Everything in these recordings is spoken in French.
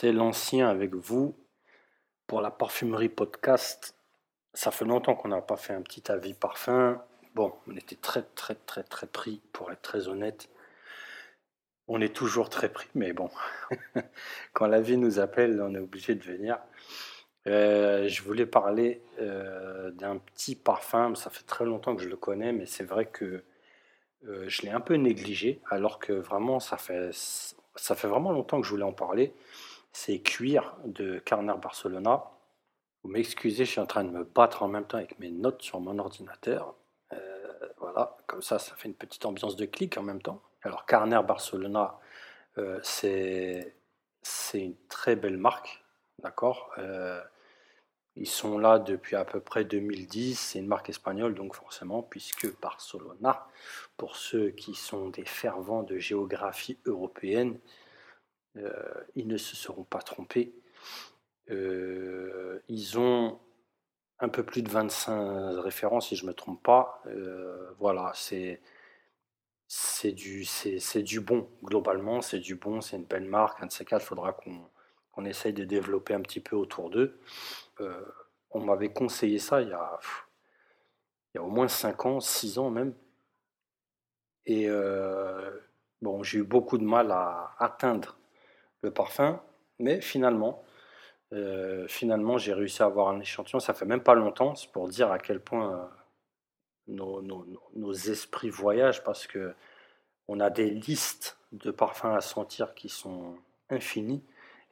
c'est l'ancien avec vous pour la parfumerie podcast. Ça fait longtemps qu'on n'a pas fait un petit avis parfum. Bon, on était très très très très pris pour être très honnête. On est toujours très pris, mais bon, quand la vie nous appelle, on est obligé de venir. Euh, je voulais parler euh, d'un petit parfum. Ça fait très longtemps que je le connais, mais c'est vrai que euh, je l'ai un peu négligé, alors que vraiment, ça fait, ça fait vraiment longtemps que je voulais en parler. C'est Cuir de Carner Barcelona. Vous m'excusez, je suis en train de me battre en même temps avec mes notes sur mon ordinateur. voilà, comme ça, ça fait une petite ambiance de clic en même temps. Alors, Carner Barcelona, c'est une très belle marque, d'accord ils sont là depuis à peu près 2010. C'est une marque espagnole, donc forcément, puisque Barcelona, pour ceux qui sont des fervents de géographie européenne, euh, ils ne se seront pas trompés. Euh, ils ont un peu plus de 25 références, si je ne me trompe pas. Euh, voilà, c'est c'est du, c'est, du bon, globalement, c'est du bon, c'est une belle marque. Un de ces quatre, il faudra qu'on, qu'on essaye de développer un petit peu autour d'eux. Euh, on m'avait conseillé ça il y, a, il y a au moins 5 ans, 6 ans même. Et euh, bon, j'ai eu beaucoup de mal à atteindre le parfum, mais finalement, euh, finalement, j'ai réussi à avoir un échantillon. Ça fait même pas longtemps, c'est pour dire à quel point nos, nos, esprits voyagent, parce que on a des listes de parfums à sentir qui sont infinies.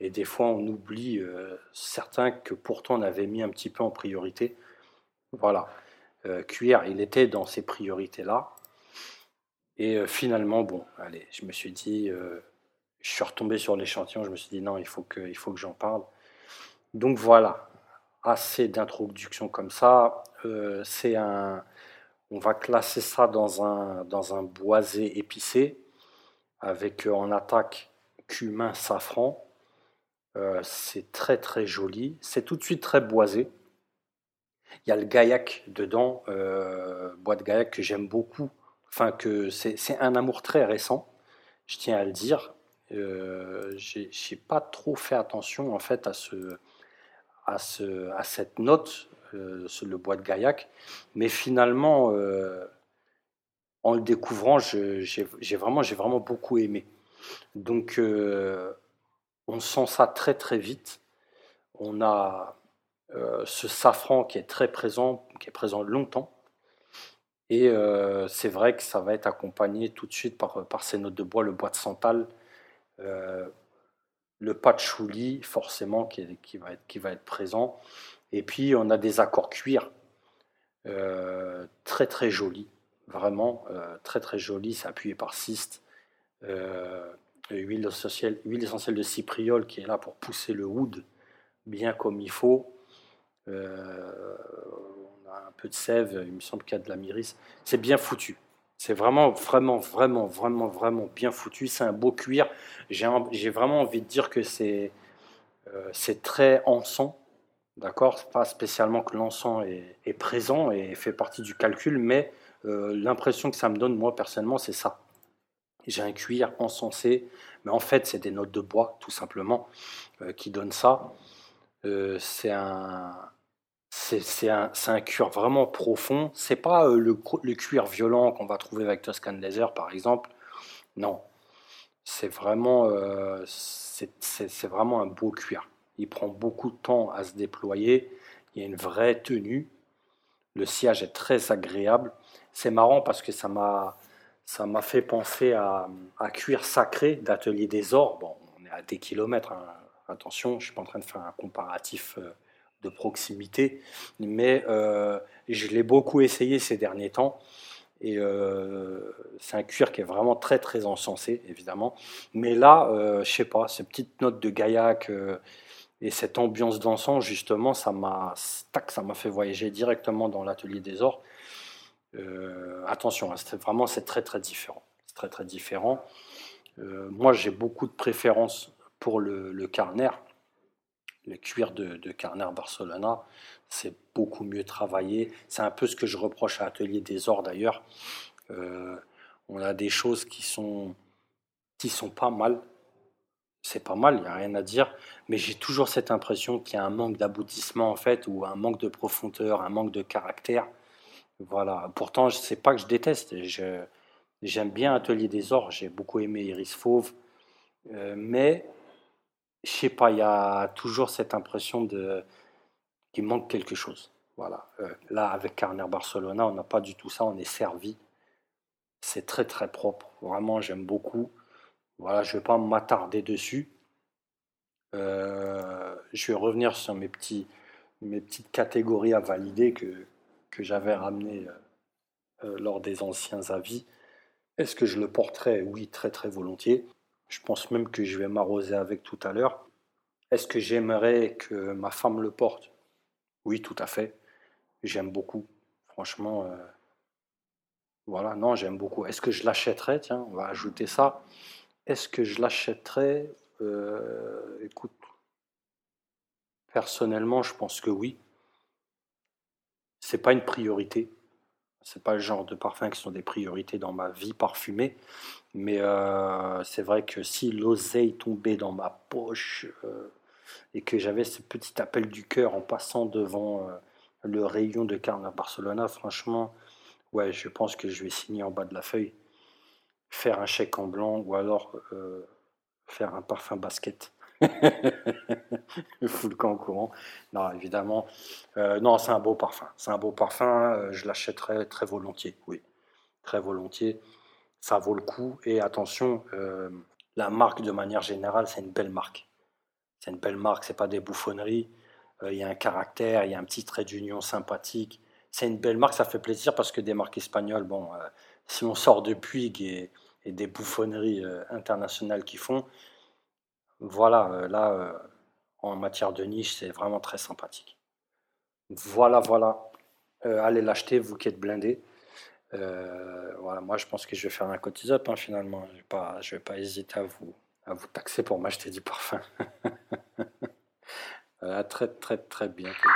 Et des fois, on oublie euh, certains que pourtant on avait mis un petit peu en priorité. Voilà. Euh, cuir, il était dans ces priorités-là. Et euh, finalement, bon, allez, je me suis dit, je suis retombé sur l'échantillon, je me suis dit non, il faut que, que j'en parle. Donc voilà, assez d'introduction comme ça. c'est un, on va classer ça dans un, dans un boisé épicé, avec en attaque cumin safran. Euh, c'est très très joli. C'est tout de suite très boisé. Il y a le gaillac dedans, euh, bois de gaillac que j'aime beaucoup. Enfin, que c'est un amour très récent, je tiens à le dire. Euh, j'ai pas trop fait attention en fait à, ce, à, ce, à cette note, euh, le bois de gaillac. Mais finalement, en le découvrant, j'ai vraiment, beaucoup aimé. Donc, on sent ça très très vite. On a euh, ce safran qui est très présent, qui est présent longtemps. Et euh, c'est vrai que ça va être accompagné tout de suite par, ces notes de bois, le bois de santal, euh, le patchouli forcément qui, va être, présent. Et puis on a des accords cuir très très jolis, vraiment très très jolis, c'est appuyé par cyste huile essentielle, de cypriol qui est là pour pousser le wood bien comme il faut. Euh, on a un peu de sève, il me semble qu'il y a de la myrrhis. C'est bien foutu. C'est vraiment, vraiment, vraiment, vraiment, vraiment bien foutu. C'est un beau cuir. J'ai vraiment envie de dire que c'est euh, très encens. D'accord? Pas spécialement que l'encens est, présent et fait partie du calcul, mais euh, l'impression que ça me donne, moi, personnellement, c'est ça. J'ai un cuir encensé, mais en fait, c'est des notes de bois, tout simplement, euh, qui donnent ça. Euh, c'est un, c'est un, cuir vraiment profond. C'est pas euh, le, cuir violent qu'on va trouver avec Toscan Laser, par exemple. Non, c'est vraiment, c'est vraiment un beau cuir. Il prend beaucoup de temps à se déployer. Il y a une vraie tenue. Le sillage est très agréable. C'est marrant parce que ça m'a ça m'a fait penser à, Cuir Sacré d'Atelier des Ors. Bon, on est à des kilomètres, hein. attention, je ne suis pas en train de faire un comparatif euh, de proximité, mais euh, je l'ai beaucoup essayé ces derniers temps. Et euh, c'est un cuir qui est vraiment très très encensé, évidemment. Mais là, je je sais pas, ces petites notes de gaillac et cette ambiance d'encens, justement, ça m'a, ça m'a fait voyager directement dans l'atelier des ors. Euh, attention, hein, vraiment c'est très très différent. C'est très très différent. Euh, moi j'ai beaucoup de préférence pour le, le Carner, le cuir de, Carner Barcelona. C'est beaucoup mieux travaillé. C'est un peu ce que je reproche à Atelier des Ors d'ailleurs. Euh, on a des choses qui sont qui sont pas mal, c'est pas mal, il n'y a rien à dire. Mais j'ai toujours cette impression qu'il y a un manque d'aboutissement, en fait, ou un manque de profondeur, un manque de caractère. Voilà. Pourtant, je sais pas que je déteste. j'aime bien Atelier des Ors. J'ai beaucoup aimé Iris Fauve. Euh, mais, je sais pas, il y a toujours cette impression de qu'il manque quelque chose. Voilà. Euh, là, avec Carner Barcelona, on n'a pas du tout ça. On est servi. C'est très, très propre. Vraiment, j'aime beaucoup. Voilà, je ne vais pas m'attarder dessus. Euh, je vais revenir sur mes, petits, mes petites catégories à valider que, que j'avais ramenées euh, lors des anciens avis. Est-ce que je le porterai? Oui, très très volontiers. Je pense même que je vais m'arroser avec tout à l'heure. Est-ce que j'aimerais que ma femme le porte? Oui, tout à fait. J'aime beaucoup. Franchement, voilà, non, j'aime beaucoup. Est-ce que je l'achèterais? Tiens, on va ajouter ça. Est-ce que je l'achèterais? Euh, Écoute, personnellement, je pense que oui. C'est pas une priorité. C'est pas le genre de parfums qui sont des priorités dans ma vie parfumée. Mais euh, c'est vrai que si l'oseille tombait dans ma poche euh, et que j'avais ce petit appel du cœur en passant devant le rayon de Carne Barcelona, franchement, ouais, je pense que je vais signer en bas de la feuille faire un chèque en blanc ou alors euh, faire un parfum basket. Fou le camp au courant. Non, évidemment. Euh, non, c'est un beau parfum. C'est un beau parfum. Euh, je l'achèterais très volontiers. Oui, très volontiers. Ça vaut le coup. Et attention, la marque de manière générale, c'est une belle marque. C'est une belle marque. C'est pas des bouffonneries. Il y a un caractère. Il y a un petit trait d'union sympathique. C'est une belle marque. Ça fait plaisir parce que des marques espagnoles, bon si on sort de Puig et, des bouffonneries euh, internationales qui font, voilà, euh, là, euh, en matière de niche, c'est vraiment très sympathique. Voilà, voilà. allez l'acheter, vous qui êtes blindés. voilà, moi, je pense que je vais faire un cotis-up, hein, finalement. Je ne vais, pas, hésiter à vous, à vous taxer pour m'acheter du parfum. à très, très, très bientôt.